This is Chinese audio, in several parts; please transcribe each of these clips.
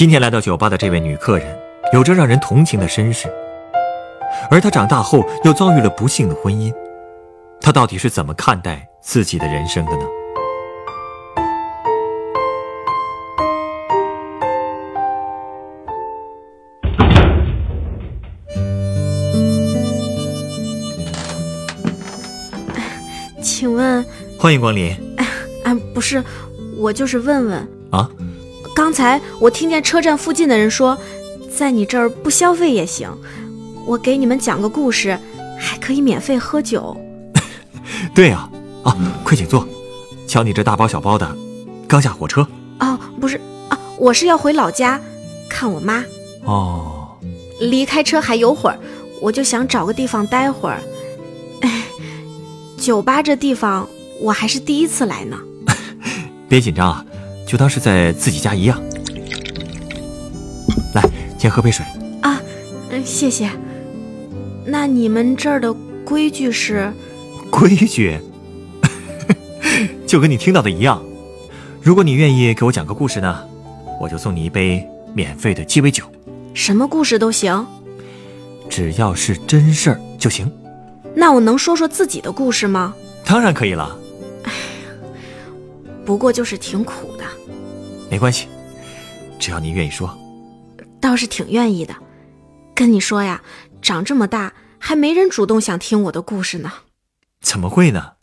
今天来到酒吧的这位女客人，有着让人同情的身世，而她长大后又遭遇了不幸的婚姻。她到底是怎么看待自己的人生的呢？请问，欢迎光临啊，不是，我就是问问。啊！刚才我听见车站附近的人说，在你这儿不消费也行，我给你们讲个故事，还可以免费喝酒。对呀，啊，快请坐。瞧你这大包小包的，刚下火车？哦，不是啊，我是要回老家看我妈。哦，离开车还有会儿，我就想找个地方待会儿。哎，酒吧这地方我还是第一次来呢。别紧张啊。就当是在自己家一样。来，先喝杯水。啊，嗯，谢谢。那你们这儿的规矩是？规矩，就跟你听到的一样。如果你愿意给我讲个故事呢，我就送你一杯免费的鸡尾酒。什么故事都行，只要是真事儿就行。那我能说说自己的故事吗？当然可以了。哎呀，不过就是挺苦的。没关系，只要你愿意说，倒是挺愿意的。跟你说呀，长这么大还没人主动想听我的故事呢。怎么会呢？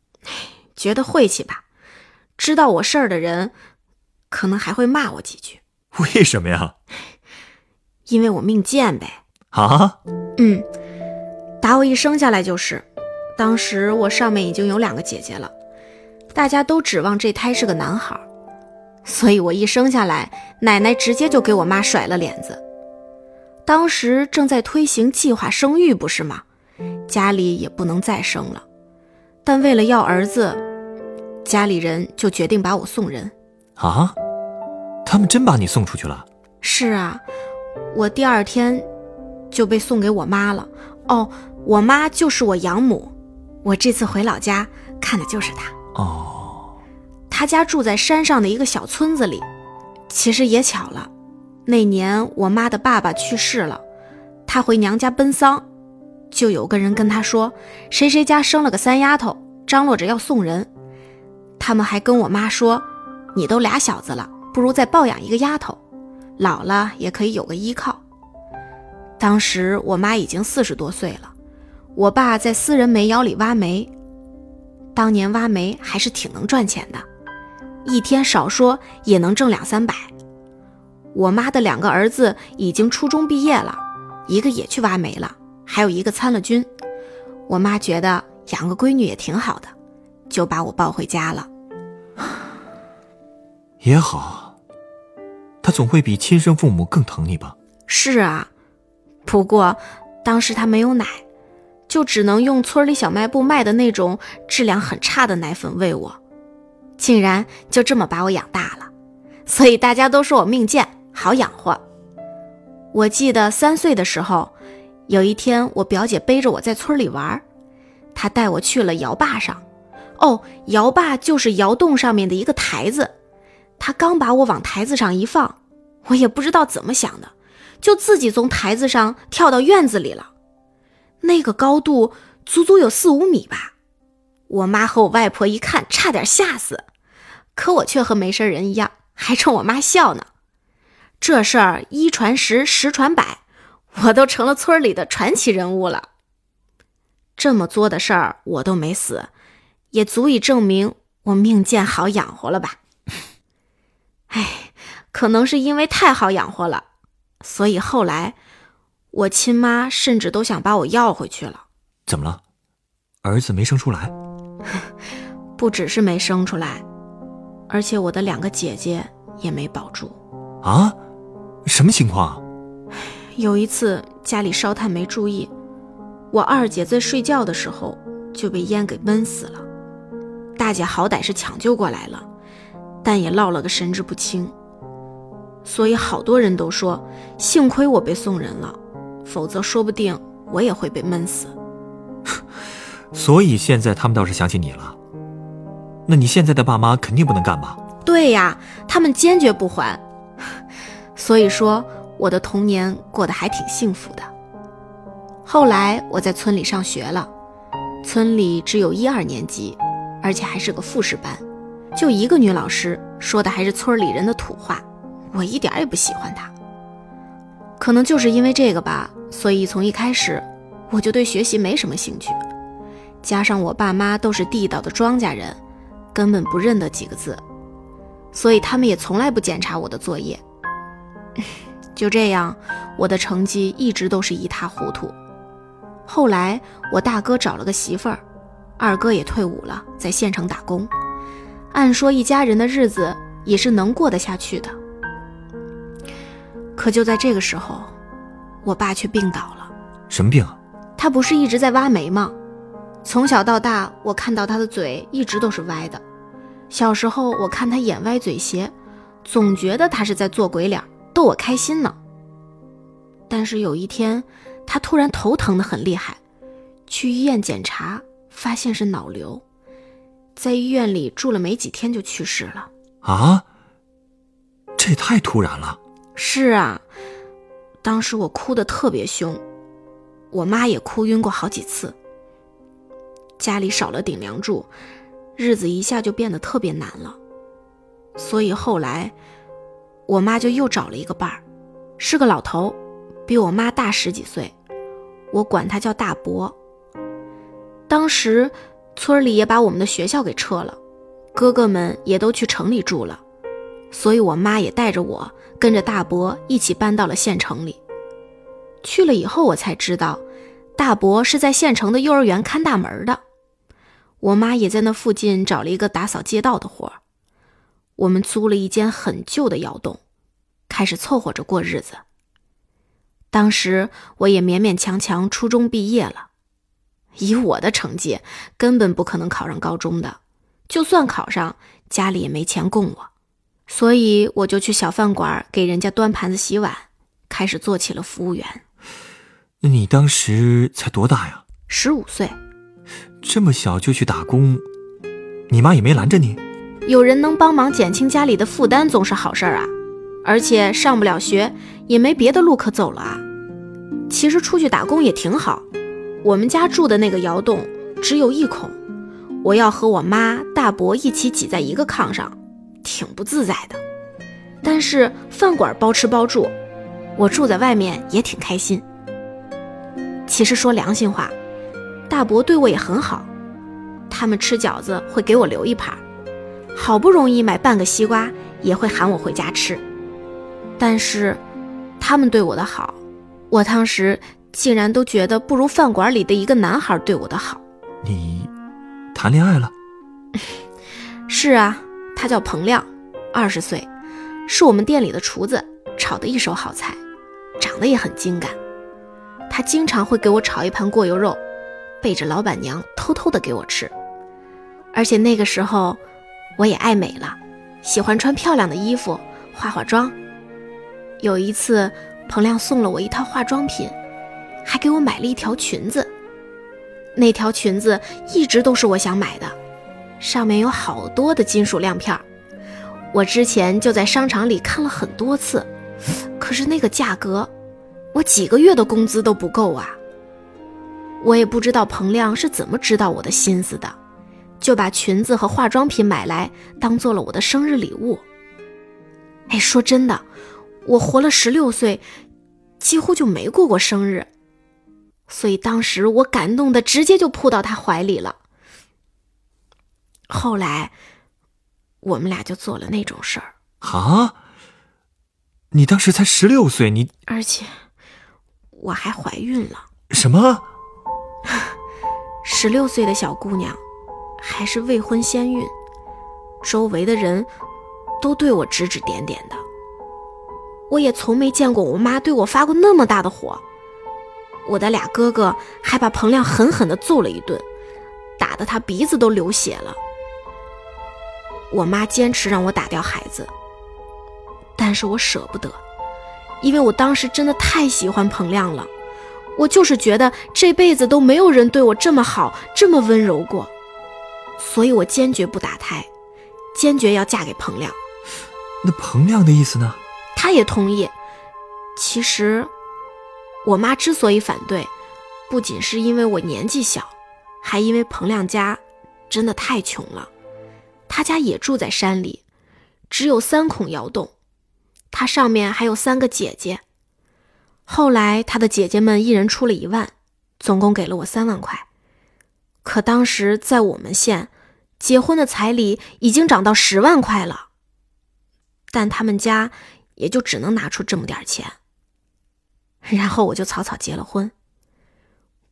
觉得晦气吧？知道我事儿的人，可能还会骂我几句。为什么呀？因为我命贱呗。啊？嗯，打我一生下来就是。当时我上面已经有两个姐姐了，大家都指望这胎是个男孩。所以，我一生下来，奶奶直接就给我妈甩了脸子。当时正在推行计划生育，不是吗？家里也不能再生了。但为了要儿子，家里人就决定把我送人。啊？他们真把你送出去了？是啊，我第二天就被送给我妈了。哦，我妈就是我养母。我这次回老家看的就是她。哦。他家住在山上的一个小村子里，其实也巧了，那年我妈的爸爸去世了，他回娘家奔丧，就有个人跟他说，谁谁家生了个三丫头，张罗着要送人。他们还跟我妈说，你都俩小子了，不如再抱养一个丫头，老了也可以有个依靠。当时我妈已经四十多岁了，我爸在私人煤窑里挖煤，当年挖煤还是挺能赚钱的。一天少说也能挣两三百。我妈的两个儿子已经初中毕业了，一个也去挖煤了，还有一个参了军。我妈觉得养个闺女也挺好的，就把我抱回家了。也好，他总会比亲生父母更疼你吧？是啊，不过当时他没有奶，就只能用村里小卖部卖的那种质量很差的奶粉喂我。竟然就这么把我养大了，所以大家都说我命贱，好养活。我记得三岁的时候，有一天我表姐背着我在村里玩，她带我去了窑坝上。哦，窑坝就是窑洞上面的一个台子。她刚把我往台子上一放，我也不知道怎么想的，就自己从台子上跳到院子里了。那个高度足足有四五米吧。我妈和我外婆一看，差点吓死，可我却和没事人一样，还冲我妈笑呢。这事儿一传十，十传百，我都成了村里的传奇人物了。这么作的事儿我都没死，也足以证明我命贱好养活了吧？哎，可能是因为太好养活了，所以后来我亲妈甚至都想把我要回去了。怎么了？儿子没生出来？不只是没生出来，而且我的两个姐姐也没保住。啊？什么情况？有一次家里烧炭没注意，我二姐在睡觉的时候就被烟给闷死了。大姐好歹是抢救过来了，但也落了个神志不清。所以好多人都说，幸亏我被送人了，否则说不定我也会被闷死。所以现在他们倒是想起你了。那你现在的爸妈肯定不能干吧？对呀，他们坚决不还。所以说，我的童年过得还挺幸福的。后来我在村里上学了，村里只有一二年级，而且还是个复试班，就一个女老师，说的还是村里人的土话，我一点也不喜欢她。可能就是因为这个吧，所以从一开始我就对学习没什么兴趣。加上我爸妈都是地道的庄稼人，根本不认得几个字，所以他们也从来不检查我的作业。就这样，我的成绩一直都是一塌糊涂。后来我大哥找了个媳妇儿，二哥也退伍了，在县城打工。按说一家人的日子也是能过得下去的。可就在这个时候，我爸却病倒了。什么病啊？他不是一直在挖煤吗？从小到大，我看到他的嘴一直都是歪的。小时候我看他眼歪嘴斜，总觉得他是在做鬼脸。逗我开心呢。但是有一天，他突然头疼的很厉害，去医院检查，发现是脑瘤，在医院里住了没几天就去世了。啊，这也太突然了。是啊，当时我哭的特别凶，我妈也哭晕过好几次。家里少了顶梁柱，日子一下就变得特别难了。所以后来。我妈就又找了一个伴儿，是个老头，比我妈大十几岁，我管他叫大伯。当时村里也把我们的学校给撤了，哥哥们也都去城里住了，所以我妈也带着我跟着大伯一起搬到了县城里。去了以后，我才知道，大伯是在县城的幼儿园看大门的，我妈也在那附近找了一个打扫街道的活儿。我们租了一间很旧的窑洞，开始凑合着过日子。当时我也勉勉强强初中毕业了，以我的成绩根本不可能考上高中的，就算考上，家里也没钱供我，所以我就去小饭馆给人家端盘子、洗碗，开始做起了服务员。那你当时才多大呀？十五岁。这么小就去打工，你妈也没拦着你？有人能帮忙减轻家里的负担，总是好事儿啊！而且上不了学，也没别的路可走了啊。其实出去打工也挺好。我们家住的那个窑洞只有一孔，我要和我妈、大伯一起挤在一个炕上，挺不自在的。但是饭馆包吃包住，我住在外面也挺开心。其实说良心话，大伯对我也很好，他们吃饺子会给我留一盘。好不容易买半个西瓜，也会喊我回家吃。但是，他们对我的好，我当时竟然都觉得不如饭馆里的一个男孩对我的好。你谈恋爱了？是啊，他叫彭亮，二十岁，是我们店里的厨子，炒的一手好菜，长得也很精干。他经常会给我炒一盘过油肉，背着老板娘偷偷的给我吃。而且那个时候。我也爱美了，喜欢穿漂亮的衣服，化化妆。有一次，彭亮送了我一套化妆品，还给我买了一条裙子。那条裙子一直都是我想买的，上面有好多的金属亮片儿。我之前就在商场里看了很多次，可是那个价格，我几个月的工资都不够啊。我也不知道彭亮是怎么知道我的心思的。就把裙子和化妆品买来，当做了我的生日礼物。哎，说真的，我活了十六岁，几乎就没过过生日，所以当时我感动的直接就扑到他怀里了。后来，我们俩就做了那种事儿。啊！你当时才十六岁，你而且我还怀孕了。什么？十六岁的小姑娘。还是未婚先孕，周围的人都对我指指点点的。我也从没见过我妈对我发过那么大的火。我的俩哥哥还把彭亮狠狠地揍了一顿，打得他鼻子都流血了。我妈坚持让我打掉孩子，但是我舍不得，因为我当时真的太喜欢彭亮了。我就是觉得这辈子都没有人对我这么好，这么温柔过，所以我坚决不打胎，坚决要嫁给彭亮。那彭亮的意思呢？他也同意。其实，我妈之所以反对，不仅是因为我年纪小，还因为彭亮家真的太穷了。他家也住在山里，只有三孔窑洞，他上面还有三个姐姐。后来他的姐姐们一人出了一万，总共给了我三万块。可当时在我们县，结婚的彩礼已经涨到十万块了，但他们家也就只能拿出这么点钱。然后我就草草结了婚。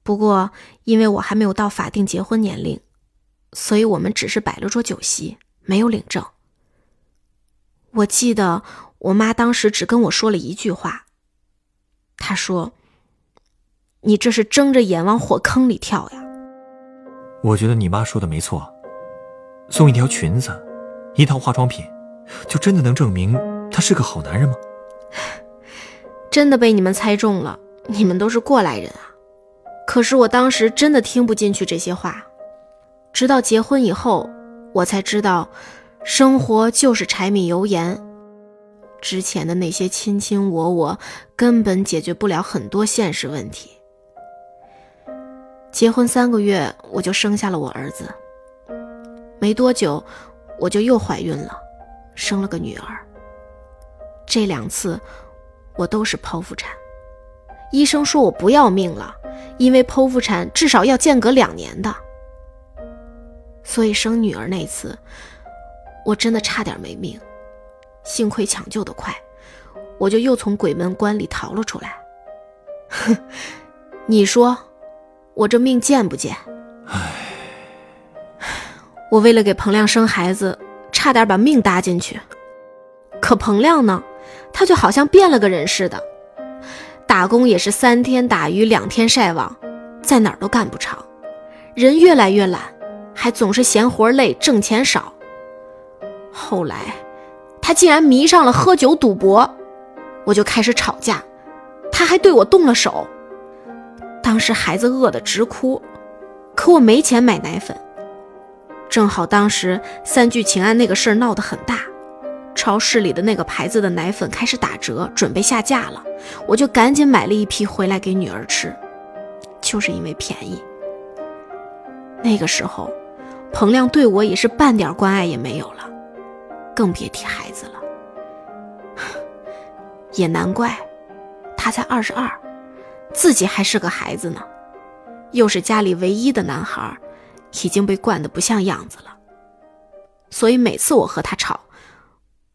不过因为我还没有到法定结婚年龄。所以我们只是摆了桌酒席，没有领证。我记得我妈当时只跟我说了一句话，她说：“你这是睁着眼往火坑里跳呀。”我觉得你妈说的没错，送一条裙子，一套化妆品，就真的能证明他是个好男人吗？真的被你们猜中了，你们都是过来人啊！可是我当时真的听不进去这些话。直到结婚以后，我才知道，生活就是柴米油盐。之前的那些卿卿我我，根本解决不了很多现实问题。结婚三个月，我就生下了我儿子。没多久，我就又怀孕了，生了个女儿。这两次，我都是剖腹产。医生说我不要命了，因为剖腹产至少要间隔两年的。所以生女儿那次，我真的差点没命，幸亏抢救的快，我就又从鬼门关里逃了出来。哼，你说，我这命贱不贱？唉，我为了给彭亮生孩子，差点把命搭进去。可彭亮呢，他就好像变了个人似的，打工也是三天打鱼两天晒网，在哪儿都干不长，人越来越懒。还总是嫌活累，挣钱少。后来，他竟然迷上了喝酒赌博，我就开始吵架，他还对我动了手。当时孩子饿得直哭，可我没钱买奶粉。正好当时三聚氰胺那个事儿闹得很大，超市里的那个牌子的奶粉开始打折，准备下架了，我就赶紧买了一批回来给女儿吃，就是因为便宜。那个时候。彭亮对我也是半点关爱也没有了，更别提孩子了。也难怪，他才二十二，自己还是个孩子呢，又是家里唯一的男孩，已经被惯得不像样子了。所以每次我和他吵，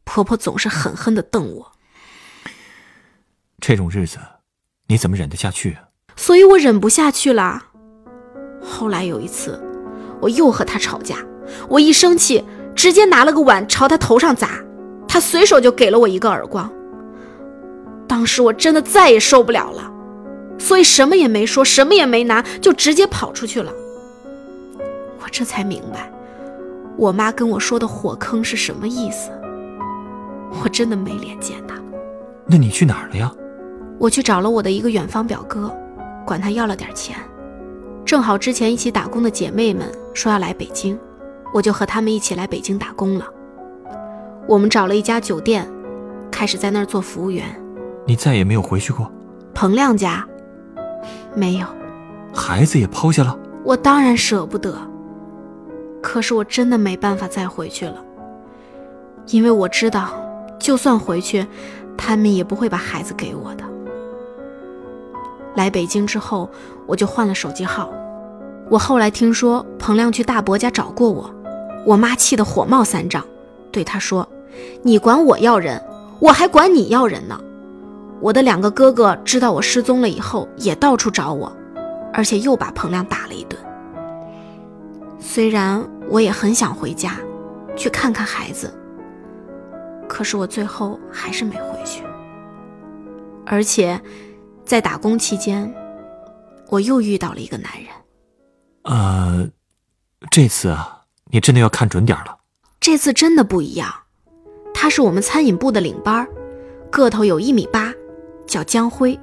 婆婆总是狠狠地瞪我。这种日子，你怎么忍得下去？所以我忍不下去啦。后来有一次。我又和他吵架，我一生气，直接拿了个碗朝他头上砸，他随手就给了我一个耳光。当时我真的再也受不了了，所以什么也没说，什么也没拿，就直接跑出去了。我这才明白，我妈跟我说的火坑是什么意思。我真的没脸见他。那你去哪儿了呀？我去找了我的一个远方表哥，管他要了点钱。正好之前一起打工的姐妹们说要来北京，我就和他们一起来北京打工了。我们找了一家酒店，开始在那儿做服务员。你再也没有回去过？彭亮家，没有。孩子也抛下了？我当然舍不得，可是我真的没办法再回去了，因为我知道，就算回去，他们也不会把孩子给我的。来北京之后，我就换了手机号。我后来听说彭亮去大伯家找过我，我妈气得火冒三丈，对他说：“你管我要人，我还管你要人呢。”我的两个哥哥知道我失踪了以后，也到处找我，而且又把彭亮打了一顿。虽然我也很想回家，去看看孩子，可是我最后还是没回去。而且，在打工期间，我又遇到了一个男人。呃，这次啊，你真的要看准点了。这次真的不一样，他是我们餐饮部的领班，个头有一米八，叫江辉。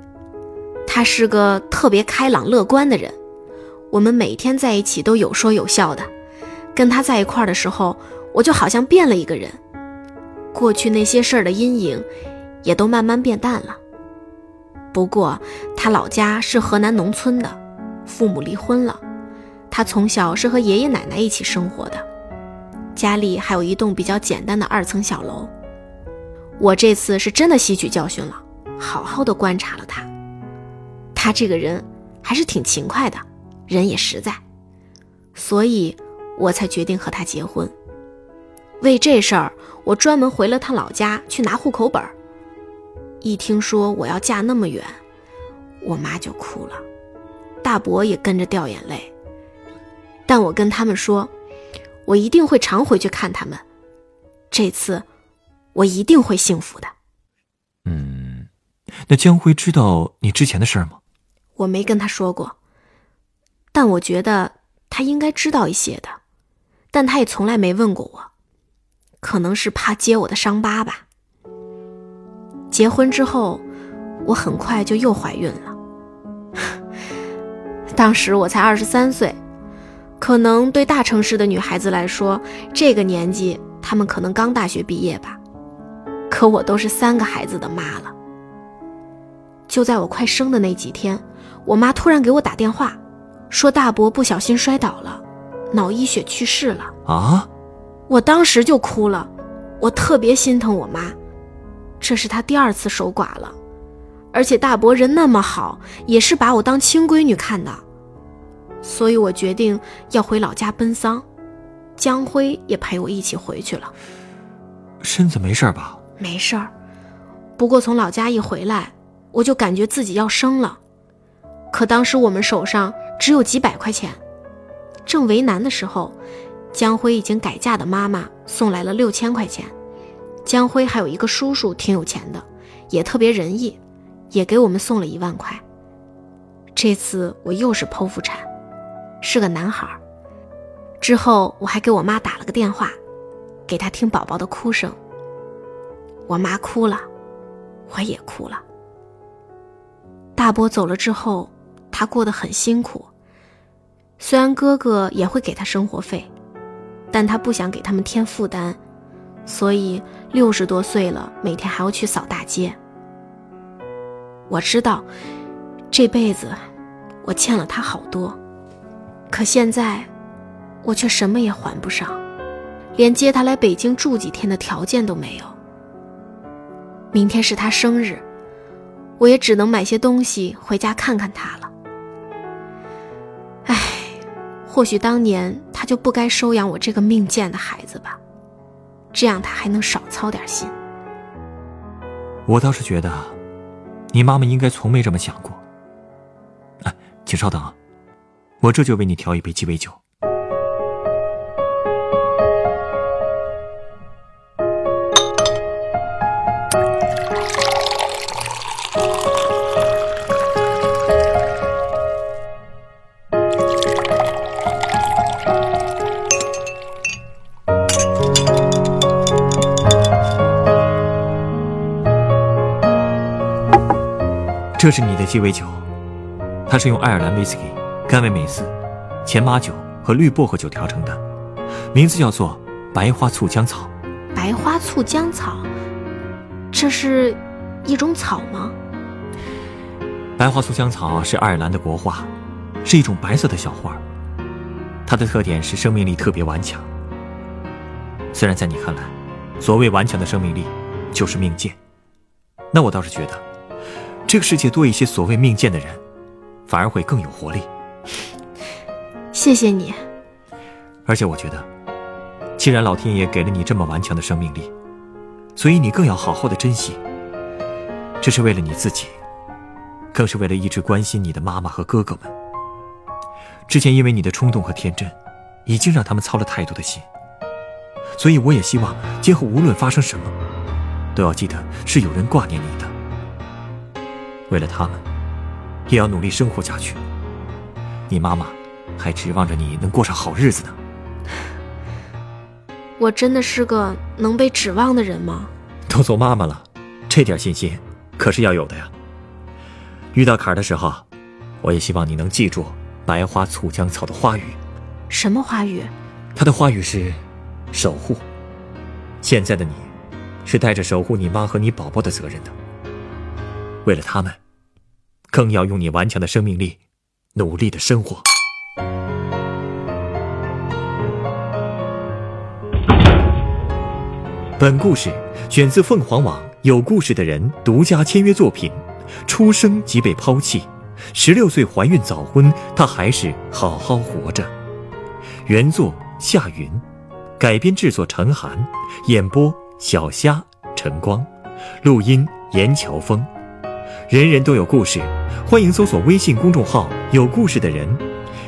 他是个特别开朗乐观的人，我们每天在一起都有说有笑的。跟他在一块儿的时候，我就好像变了一个人，过去那些事儿的阴影也都慢慢变淡了。不过他老家是河南农村的，父母离婚了，他从小是和爷爷奶奶一起生活的。家里还有一栋比较简单的二层小楼。我这次是真的吸取教训了，好好的观察了他。他这个人还是挺勤快的，人也实在，所以我才决定和他结婚。为这事儿，我专门回了趟老家去拿户口本一听说我要嫁那么远，我妈就哭了，大伯也跟着掉眼泪。但我跟他们说。我一定会常回去看他们，这次我一定会幸福的。嗯，那江辉知道你之前的事儿吗？我没跟他说过，但我觉得他应该知道一些的，但他也从来没问过我，可能是怕揭我的伤疤吧。结婚之后，我很快就又怀孕了，当时我才二十三岁。可能对大城市的女孩子来说，这个年纪她们可能刚大学毕业吧。可我都是三个孩子的妈了。就在我快生的那几天，我妈突然给我打电话，说大伯不小心摔倒了，脑溢血去世了。啊！我当时就哭了，我特别心疼我妈，这是她第二次守寡了，而且大伯人那么好，也是把我当亲闺女看的。所以我决定要回老家奔丧，江辉也陪我一起回去了。身子没事吧？没事儿，不过从老家一回来，我就感觉自己要生了。可当时我们手上只有几百块钱，正为难的时候，江辉已经改嫁的妈妈送来了六千块钱。江辉还有一个叔叔挺有钱的，也特别仁义，也给我们送了一万块。这次我又是剖腹产。是个男孩。之后我还给我妈打了个电话，给她听宝宝的哭声。我妈哭了，我也哭了。大伯走了之后，他过得很辛苦。虽然哥哥也会给他生活费，但他不想给他们添负担，所以六十多岁了，每天还要去扫大街。我知道，这辈子我欠了他好多。可现在，我却什么也还不上，连接他来北京住几天的条件都没有。明天是他生日，我也只能买些东西回家看看他了。唉，或许当年他就不该收养我这个命贱的孩子吧，这样他还能少操点心。我倒是觉得，你妈妈应该从没这么想过。哎，请稍等啊。我这就为你调一杯鸡尾酒。这是你的鸡尾酒，它是用爱尔兰威士忌。甘味美思、前马酒和绿薄荷酒调成的，名字叫做白花醋姜草。白花醋姜草，这是一种草吗？白花醋姜草是爱尔兰的国花，是一种白色的小花。它的特点是生命力特别顽强。虽然在你看来，所谓顽强的生命力就是命贱，那我倒是觉得，这个世界多一些所谓命贱的人，反而会更有活力。谢谢你。而且我觉得，既然老天爷给了你这么顽强的生命力，所以你更要好好的珍惜。这是为了你自己，更是为了一直关心你的妈妈和哥哥们。之前因为你的冲动和天真，已经让他们操了太多的心。所以我也希望今后无论发生什么，都要记得是有人挂念你的。为了他们，也要努力生活下去。你妈妈还指望着你能过上好日子呢。我真的是个能被指望的人吗？都做妈妈了，这点信心可是要有的呀。遇到坎儿的时候，我也希望你能记住白花醋浆草的花语。什么花语？它的花语是守护。现在的你，是带着守护你妈和你宝宝的责任的。为了他们，更要用你顽强的生命力，努力的生活。本故事选自凤凰网有故事的人独家签约作品。出生即被抛弃，十六岁怀孕早婚，她还是好好活着。原作夏云，改编制作陈寒，演播小虾晨光，录音严乔峰。人人都有故事，欢迎搜索微信公众号“有故事的人”，